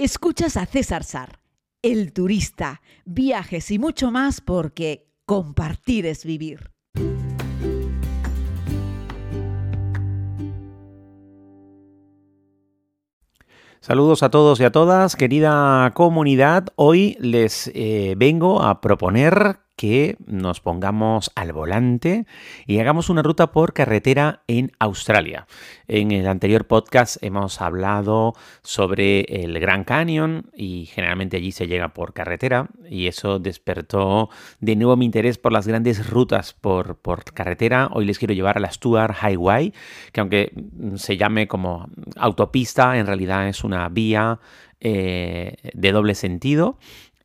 Escuchas a César Sar, el turista, viajes y mucho más porque compartir es vivir. Saludos a todos y a todas, querida comunidad. Hoy les eh, vengo a proponer que nos pongamos al volante y hagamos una ruta por carretera en Australia. En el anterior podcast hemos hablado sobre el Gran Canyon y generalmente allí se llega por carretera y eso despertó de nuevo mi interés por las grandes rutas por, carretera. Hoy les quiero llevar a la Stuart Highway, que aunque se llame como autopista, en realidad es una vía eh, de doble sentido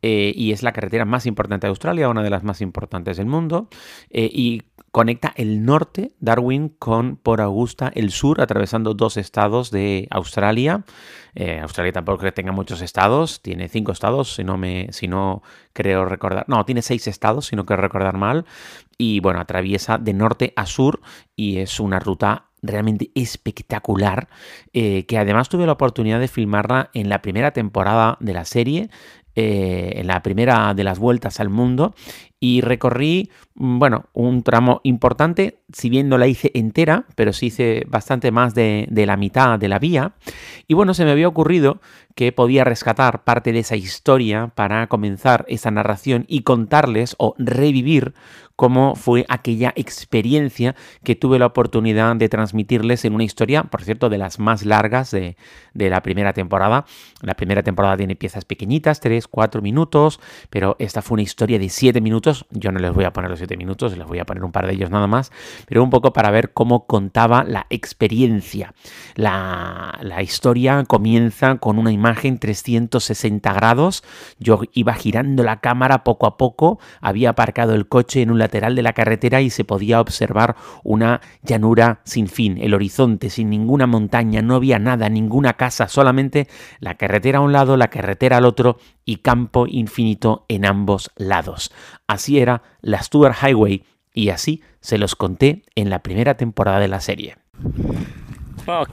eh, y es la carretera más importante de Australia, una de las más importantes del mundo, eh, y conecta el norte, Darwin, con por Augusta, el sur, atravesando dos estados de Australia. Eh, Australia tampoco que tenga muchos estados, tiene cinco estados, si no, me, si no creo recordar, no, tiene seis estados, si no quiero recordar mal, y bueno, atraviesa de norte a sur y es una ruta realmente espectacular, que además tuve la oportunidad de filmarla en la primera temporada de la serie, eh, en la primera de las vueltas al mundo y recorrí, mm, bueno, un tramo importante, si bien no la hice entera, pero sí hice bastante más de, de, la mitad de la vía. Y bueno, se me había ocurrido que podía rescatar parte de esa historia para comenzar esa narración y contarles o revivir cómo fue aquella experiencia que tuve la oportunidad de transmitirles en una historia, por cierto, de las más largas de, la primera temporada. La primera temporada tiene piezas pequeñitas, 3, 4 minutos, pero esta fue una historia de 7 minutos. Yo no les voy a poner los 7 minutos, les voy a poner un par de ellos nada más, pero un poco para ver cómo contaba la experiencia. La, la historia comienza con una imagen 360 grados. Yo iba girando la cámara poco a poco, había aparcado el coche en un lateral de la carretera y se podía observar una llanura sin fin, el horizonte, sin ninguna montaña, no había nada, ninguna casa, solamente la carretera a un lado, la carretera al otro y campo infinito en ambos lados. Así era la Stuart Highway y así se los conté en la primera temporada de la serie.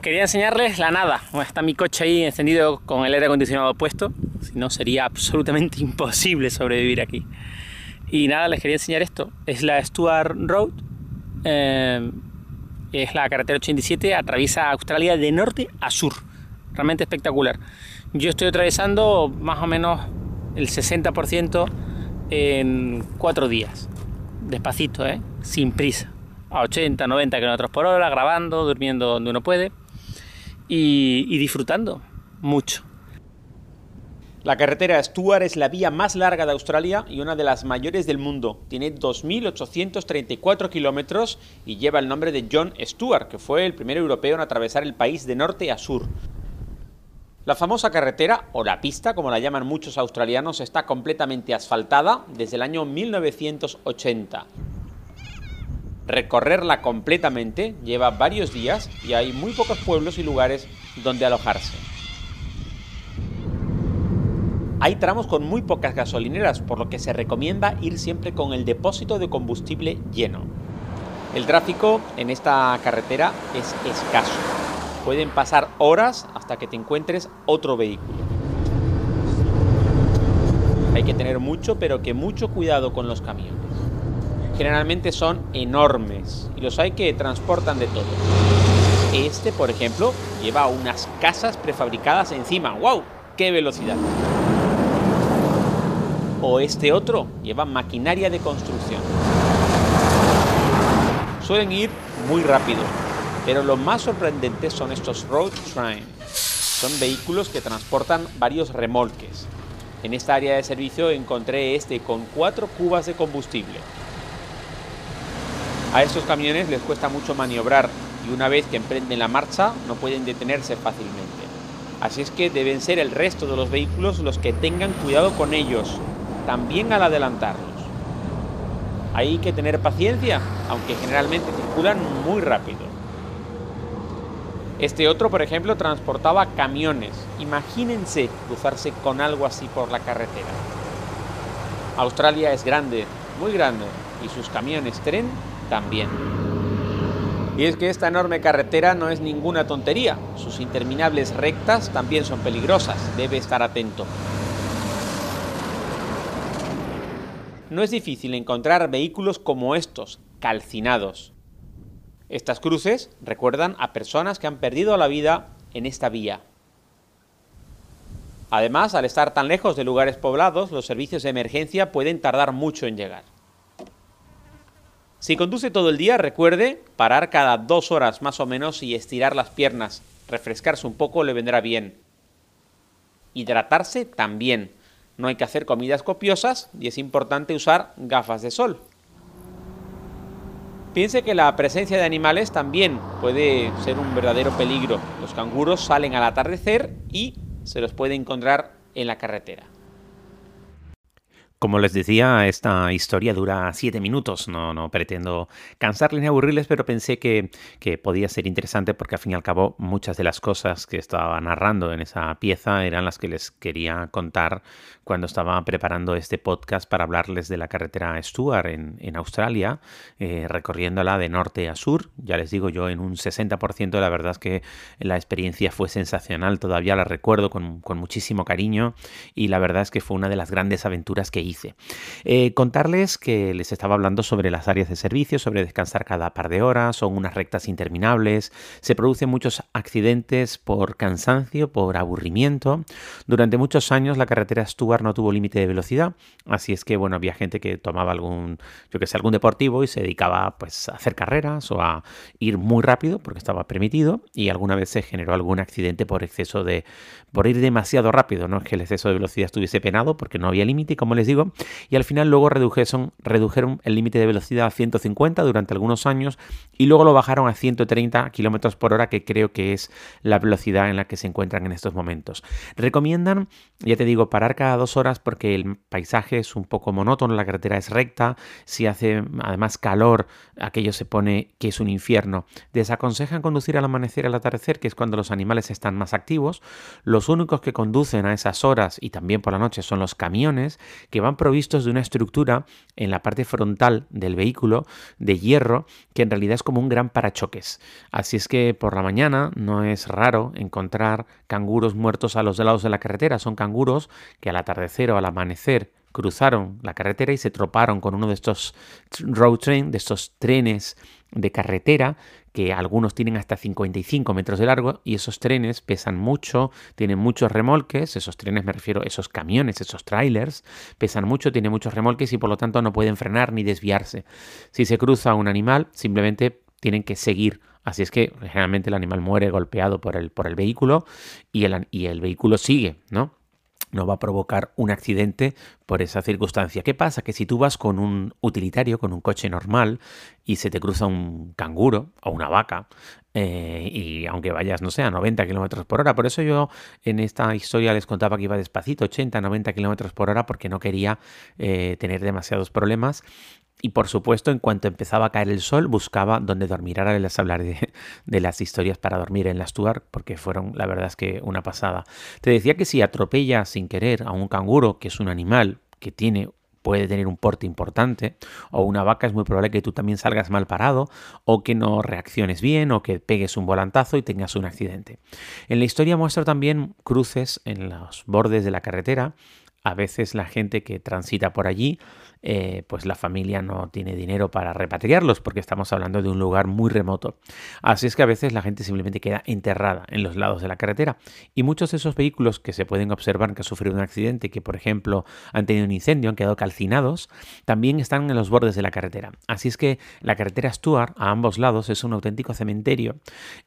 Quería enseñarles la nada. está mi coche ahí encendido con el aire acondicionado puesto. Si no, sería absolutamente imposible sobrevivir aquí. Y nada, les quería enseñar esto. Es la Stuart Road. Eh, es la carretera 87, atraviesa Australia de norte a sur. Realmente espectacular. Yo estoy atravesando más o menos el 60% en cuatro días. Despacito, ¿eh? sin prisa. A 80, 90 km por hora, grabando, durmiendo donde uno puede y disfrutando mucho. La carretera Stuart es la vía más larga de Australia y una de las mayores del mundo. Tiene 2.834 kilómetros y lleva el nombre de John Stuart, que fue el primer europeo en atravesar el país de norte a sur. La famosa carretera, o la pista, como la llaman muchos australianos, está completamente asfaltada desde el año 1980. Recorrerla completamente lleva varios días y hay muy pocos pueblos y lugares donde alojarse. Hay tramos con muy pocas gasolineras, por lo que se recomienda ir siempre con el depósito de combustible lleno. El tráfico en esta carretera es escaso. Pueden pasar horas hasta que te encuentres otro vehículo. Hay que tener mucho, pero que mucho cuidado con los camiones. Generalmente son enormes y los hay que transportan de todo. Este, por ejemplo, lleva unas casas prefabricadas encima. ¡Wow! ¡Qué velocidad! o este otro lleva maquinaria de construcción. Suelen ir muy rápido, pero lo más sorprendente son estos road train. Son vehículos que transportan varios remolques. En esta área de servicio encontré este con cuatro cubas de combustible. A estos camiones les cuesta mucho maniobrar y una vez que emprenden la marcha no pueden detenerse fácilmente. Así es que deben ser el resto de los vehículos los que tengan cuidado con ellos, también al adelantarlos. Hay que tener paciencia, aunque generalmente circulan muy rápido. Este otro, por ejemplo, transportaba camiones. Imagínense cruzarse con algo así por la carretera. Australia es grande, muy grande, y sus camiones tren también. Y es que esta enorme carretera no es ninguna tontería. Sus interminables rectas también son peligrosas. Debe estar atento. No es difícil encontrar vehículos como estos, calcinados. Estas cruces recuerdan a personas que han perdido la vida en esta vía. Además, al estar tan lejos de lugares poblados, los servicios de emergencia pueden tardar mucho en llegar. Si conduce todo el día, recuerde parar cada dos horas más o menos y estirar las piernas. Refrescarse un poco le vendrá bien. Hidratarse también. No hay que hacer comidas copiosas y es importante usar gafas de sol. Piense que la presencia de animales también puede ser un verdadero peligro. Los canguros salen al atardecer y se los puede encontrar en la carretera. Como les decía, esta historia dura siete minutos. No, no pretendo cansarles ni aburrirles, pero pensé que, que, podía ser interesante porque al fin y al cabo muchas de las cosas que estaba narrando en esa pieza eran las que les quería contar cuando estaba preparando este podcast para hablarles de la carretera Stuart en, Australia, eh, recorriéndola de norte a sur. Ya les digo yo, en un 60% la verdad es que la experiencia fue sensacional. Todavía la recuerdo con, con muchísimo cariño y la verdad es que fue una de las grandes aventuras que hice eh, contarles que les estaba hablando sobre las áreas de servicio, sobre descansar cada par de horas, son unas rectas interminables, se producen muchos accidentes por cansancio, por aburrimiento. Durante muchos años la carretera Stuart no tuvo límite de velocidad, así es que bueno, había gente que tomaba algún, yo que sé, algún deportivo y se dedicaba pues a hacer carreras o a ir muy rápido porque estaba permitido y alguna vez se generó algún accidente por exceso de, por ir demasiado rápido, no es que el exceso de velocidad estuviese penado porque no había límite y como les digo, y al final luego redujeron, redujeron el límite de velocidad a 150 durante algunos años y luego lo bajaron a 130 kilómetros por hora, que creo que es la velocidad en la que se encuentran en estos momentos. Recomiendan, ya te digo, parar cada dos horas porque el paisaje es un poco monótono, la carretera es recta, si hace además calor, aquello se pone que es un infierno. Desaconsejan conducir al amanecer y al atardecer, que es cuando los animales están más activos. Los únicos que conducen a esas horas y también por la noche son los camiones, que van provistos de una estructura en la parte frontal del vehículo de hierro que en realidad es como un gran parachoques. Así es que por la mañana no es raro encontrar canguros muertos a los lados de la carretera. Son canguros que al atardecer o al amanecer cruzaron la carretera y se troparon con uno de estos road train, de estos trenes de carretera que algunos tienen hasta 55 metros de largo y esos trenes pesan mucho, tienen muchos remolques, esos trenes me refiero, esos camiones, esos trailers, pesan mucho, tienen muchos remolques y por lo tanto no pueden frenar ni desviarse. Si se cruza un animal, simplemente tienen que seguir. Así es que generalmente el animal muere golpeado por el, por el vehículo y el, y el vehículo sigue, ¿no? No va a provocar un accidente por esa circunstancia. ¿Qué pasa? Que si tú vas con un utilitario, con un coche normal, y se te cruza un canguro o una vaca, eh, y aunque vayas, no sé, a 90 kilómetros por hora, por eso yo en esta historia les contaba que iba despacito, 80, 90 kilómetros por hora, porque no quería eh, tener demasiados problemas y por supuesto, en cuanto empezaba a caer el sol, buscaba dónde dormir. Ahora les hablaré de, las historias para dormir en la Stuart, porque fueron, la verdad es que una pasada. Te decía que si atropellas sin querer a un canguro, que es un animal que tiene puede tener un porte importante, o una vaca es muy probable que tú también salgas mal parado, o que no reacciones bien, o que pegues un volantazo y tengas un accidente. En la historia muestra también cruces en los bordes de la carretera. A veces la gente que transita por allí eh, pues la familia no tiene dinero para repatriarlos porque estamos hablando de un lugar muy remoto. Así es que a veces la gente simplemente queda enterrada en los lados de la carretera y muchos de esos vehículos que se pueden observar que han sufrido un accidente, que por ejemplo han tenido un incendio, han quedado calcinados, también están en los bordes de la carretera. Así es que la carretera Stuart a ambos lados es un auténtico cementerio,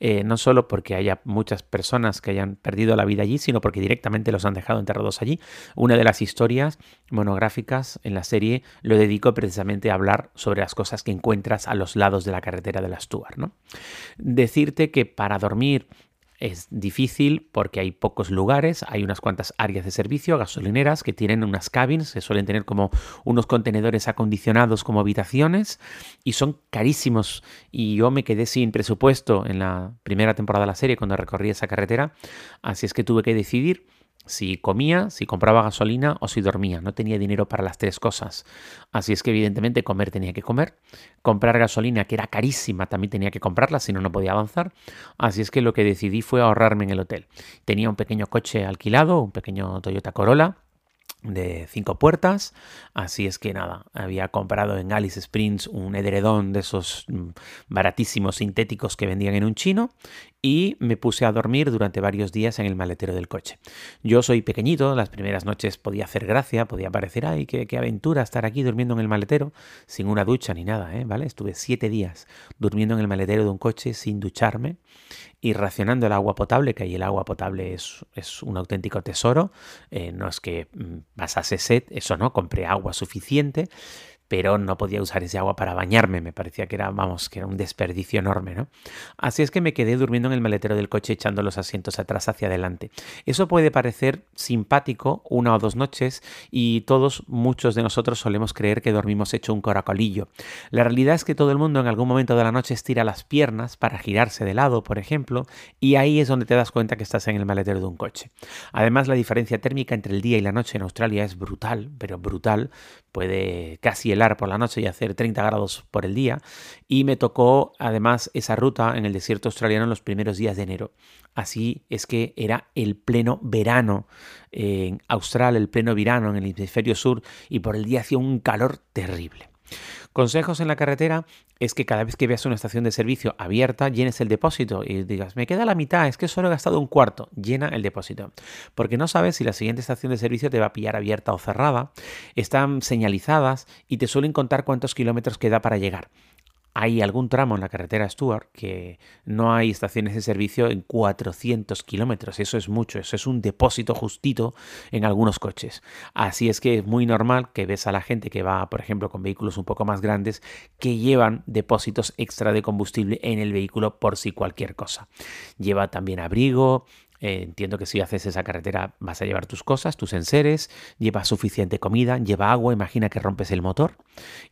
eh, no solo porque haya muchas personas que hayan perdido la vida allí, sino porque directamente los han dejado enterrados allí. Una de las historias monográficas en la serie lo dedico precisamente a hablar sobre las cosas que encuentras a los lados de la carretera de la Stuart. ¿no? Decirte que para dormir es difícil porque hay pocos lugares, hay unas cuantas áreas de servicio, gasolineras que tienen unas cabins, se suelen tener como unos contenedores acondicionados como habitaciones y son carísimos. Y yo me quedé sin presupuesto en la primera temporada de la serie cuando recorrí esa carretera, así es que tuve que decidir si comía, si compraba gasolina o si dormía. No tenía dinero para las tres cosas. Así es que evidentemente comer tenía que comer. Comprar gasolina, que era carísima, también tenía que comprarla, si no, no podía avanzar. Así es que lo que decidí fue ahorrarme en el hotel. Tenía un pequeño coche alquilado, un pequeño Toyota Corolla de cinco puertas. Así es que nada, había comprado en Alice Springs un edredón de esos mm, baratísimos sintéticos que vendían en un chino y me puse a dormir durante varios días en el maletero del coche. Yo soy pequeñito, las primeras noches podía hacer gracia, podía parecer, ay, qué, qué aventura estar aquí durmiendo en el maletero, sin una ducha ni nada, ¿eh? ¿vale? Estuve siete días durmiendo en el maletero de un coche sin ducharme y racionando el agua potable, que ahí el agua potable es, es un auténtico tesoro, eh, no es que mm, pasase sed, eso no, compré agua suficiente, pero no podía usar ese agua para bañarme, me parecía que era, vamos, que era un desperdicio enorme, ¿no? Así es que me quedé durmiendo en el maletero del coche echando los asientos atrás hacia adelante. Eso puede parecer simpático una o dos noches y todos, muchos de nosotros solemos creer que dormimos hecho un coracolillo. La realidad es que todo el mundo en algún momento de la noche estira las piernas para girarse de lado, por ejemplo, y ahí es donde te das cuenta que estás en el maletero de un coche. Además, la diferencia térmica entre el día y la noche en Australia es brutal, pero brutal, puede casi por la noche y hacer 30 grados por el día. Y me tocó además esa ruta en el desierto australiano en los primeros días de enero. Así es que era el pleno verano en Australia, el pleno verano en el hemisferio sur y por el día hacía un calor terrible. Consejos en la carretera es que cada vez que veas una estación de servicio abierta, llenes el depósito y digas, me queda la mitad, es que solo he gastado un cuarto, llena el depósito. Porque no sabes si la siguiente estación de servicio te va a pillar abierta o cerrada, están señalizadas y te suelen contar cuántos kilómetros queda para llegar hay algún tramo en la carretera Stuart que no hay estaciones de servicio en 400 kilómetros. Eso es mucho, eso es un depósito justito en algunos coches. Así es que es muy normal que ves a la gente que va, por ejemplo, con vehículos un poco más grandes, que llevan depósitos extra de combustible en el vehículo por si cualquier cosa. Lleva también abrigo, eh, entiendo que si haces esa carretera vas a llevar tus cosas, tus enseres, lleva suficiente comida, lleva agua, imagina que rompes el motor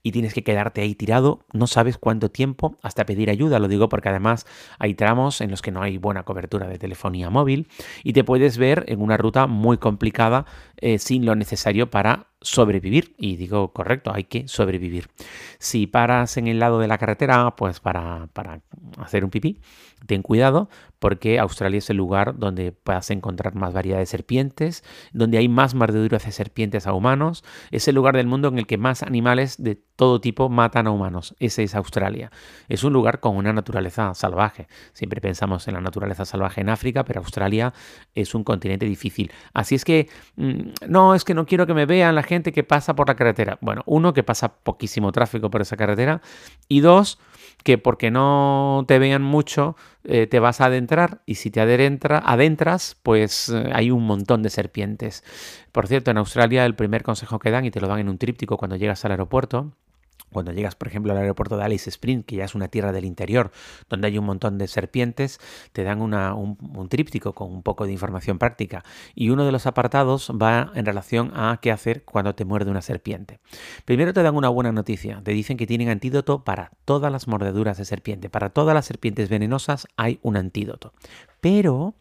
y tienes que quedarte ahí tirado, no sabes cuánto tiempo hasta pedir ayuda, lo digo porque además hay tramos en los que no hay buena cobertura de telefonía móvil y te puedes ver en una ruta muy complicada eh, sin lo necesario para sobrevivir. Y digo, correcto, hay que sobrevivir. Si paras en el lado de la carretera, pues para, para hacer un pipí, ten cuidado porque Australia es el lugar donde puedas encontrar más variedad de serpientes, donde hay más mordeduras de serpientes a humanos. Es el lugar del mundo en el que más animales de todo tipo matan a humanos. Ese es Australia. Es un lugar con una naturaleza salvaje. Siempre pensamos en la naturaleza salvaje en África, pero Australia es un continente difícil. Así es que, mm, no, es que no quiero que me vean la gente que pasa por la carretera. Bueno, uno, que pasa poquísimo tráfico por esa carretera. Y dos, que porque no te vean mucho, eh, te vas a adentrar y si te adentra, adentras, pues eh, hay un montón de serpientes. Por cierto, en Australia el primer consejo que dan, y te lo dan en un tríptico cuando llegas al aeropuerto, cuando llegas, por ejemplo, al aeropuerto de Alice Springs, que ya es una tierra del interior, donde hay un montón de serpientes, te dan un, tríptico con un poco de información práctica. Y uno de los apartados va en relación a qué hacer cuando te muerde una serpiente. Primero te dan una buena noticia. Te dicen que tienen antídoto para todas las mordeduras de serpiente. Para todas las serpientes venenosas hay un antídoto. Pero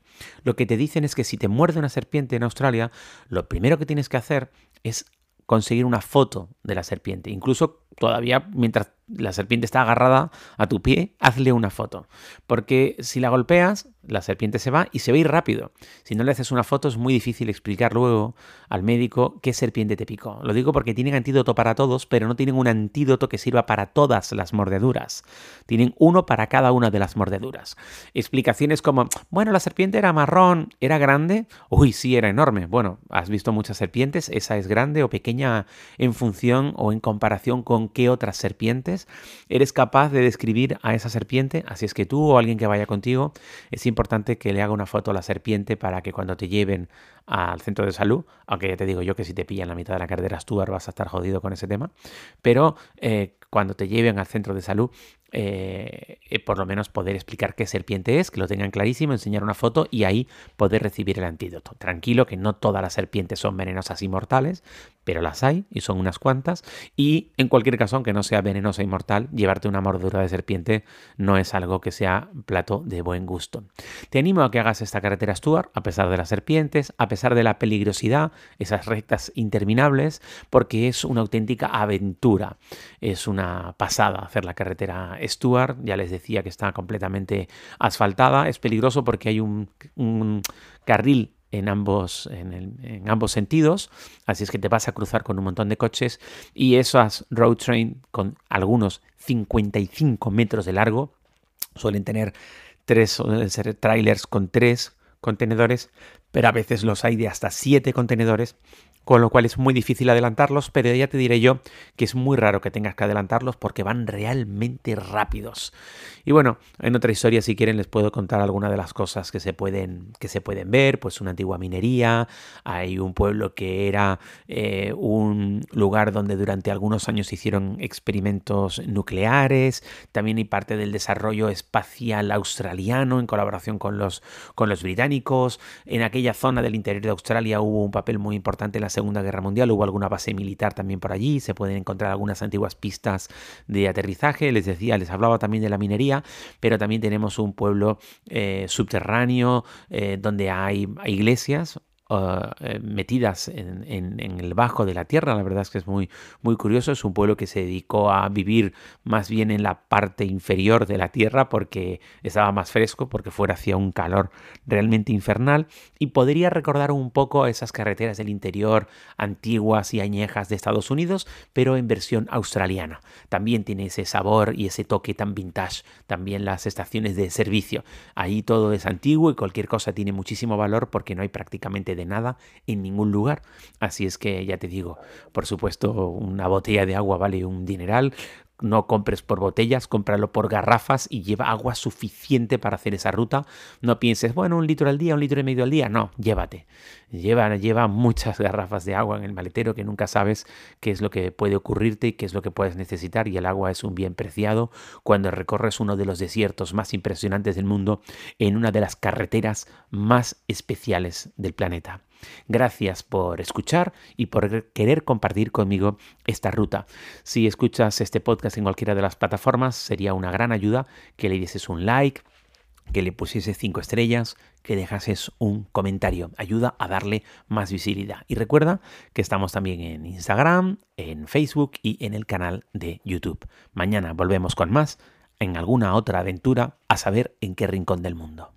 lo que te dicen es que si te muerde una serpiente en Australia, lo primero que tienes que hacer es conseguir una foto de la serpiente. Incluso todavía mientras la serpiente está agarrada a tu pie, hazle una foto. Porque si la golpeas, la serpiente se va y se va a ir rápido. Si no le haces una foto es muy difícil explicar luego al médico qué serpiente te picó. Lo digo porque tienen antídoto para todos, pero no tienen un antídoto que sirva para todas las mordeduras. Tienen uno para cada una de las mordeduras. Explicaciones como, bueno, la serpiente era marrón, era grande. Uy, sí, era enorme. Bueno, has visto muchas serpientes, esa es grande o pequeña en función o en comparación con qué otras serpientes. Eres capaz de describir a esa serpiente, así es que tú o alguien que vaya contigo es importante que le haga una foto a la serpiente para que cuando te lleven al centro de salud, aunque ya te digo yo que si te pillan la mitad de la cartera Stuart vas a estar jodido con ese tema, pero eh, cuando te lleven al centro de salud, eh, eh, por lo menos poder explicar qué serpiente es, que lo tengan clarísimo, enseñar una foto y ahí poder recibir el antídoto. Tranquilo que no todas las serpientes son venenosas y mortales, pero las hay y son unas cuantas. Y en cualquier caso, aunque no sea venenosa y mortal, llevarte una mordedura de serpiente no es algo que sea plato de buen gusto. Te animo a que hagas esta carretera Stuart, a pesar de las serpientes, a pesar de la peligrosidad, esas rectas interminables, porque es una auténtica aventura. Es una pasada hacer la carretera Stuart. Ya les decía que está completamente asfaltada. Es peligroso porque hay un carril en ambos, en, ambos sentidos, así es que te vas a cruzar con un montón de coches y esas road train con algunos 55 metros de largo, suelen tener tres, suelen ser trailers con tres contenedores, pero a veces los hay de hasta siete contenedores con lo cual es muy difícil adelantarlos, pero ya te diré yo que es muy raro que tengas que adelantarlos porque van realmente rápidos. Y bueno, en otra historia, si quieren, les puedo contar algunas de las cosas que se pueden, que se pueden ver, pues una antigua minería, hay un pueblo que era eh, un lugar donde durante algunos años hicieron experimentos nucleares, también hay parte del desarrollo espacial australiano en colaboración con los, con los británicos, en aquella zona del interior de Australia hubo un papel muy importante en la Segunda Guerra Mundial, hubo alguna base militar también por allí, se pueden encontrar algunas antiguas pistas de aterrizaje, les decía, les hablaba también de la minería, pero también tenemos un pueblo eh, subterráneo eh, donde hay iglesias, eh, metidas en, el bajo de la tierra. La verdad es que es muy, muy curioso. Es un pueblo que se dedicó a vivir más bien en la parte inferior de la tierra porque estaba más fresco, porque fuera hacía un calor realmente infernal. Y podría recordar un poco esas carreteras del interior antiguas y añejas de Estados Unidos, pero en versión australiana. También tiene ese sabor y ese toque tan vintage. También las estaciones de servicio. Ahí todo es antiguo y cualquier cosa tiene muchísimo valor porque no hay prácticamente nada en ningún lugar. Así es que ya te digo, por supuesto, una botella de agua vale un dineral, no compres por botellas, cómpralo por garrafas y lleva agua suficiente para hacer esa ruta. No pienses, bueno, un litro al día, un litro y medio al día. No, llévate. Lleva, lleva muchas garrafas de agua en el maletero que nunca sabes qué es lo que puede ocurrirte y qué es lo que puedes necesitar. Y el agua es un bien preciado cuando recorres uno de los desiertos más impresionantes del mundo en una de las carreteras más especiales del planeta. Gracias por escuchar y por querer compartir conmigo esta ruta. Si escuchas este podcast en cualquiera de las plataformas, sería una gran ayuda que le dieses un like, que le pusieses cinco estrellas, que dejases un comentario. Ayuda a darle más visibilidad. Y recuerda que estamos también en Instagram, en Facebook y en el canal de YouTube. Mañana volvemos con más en alguna otra aventura a saber en qué rincón del mundo.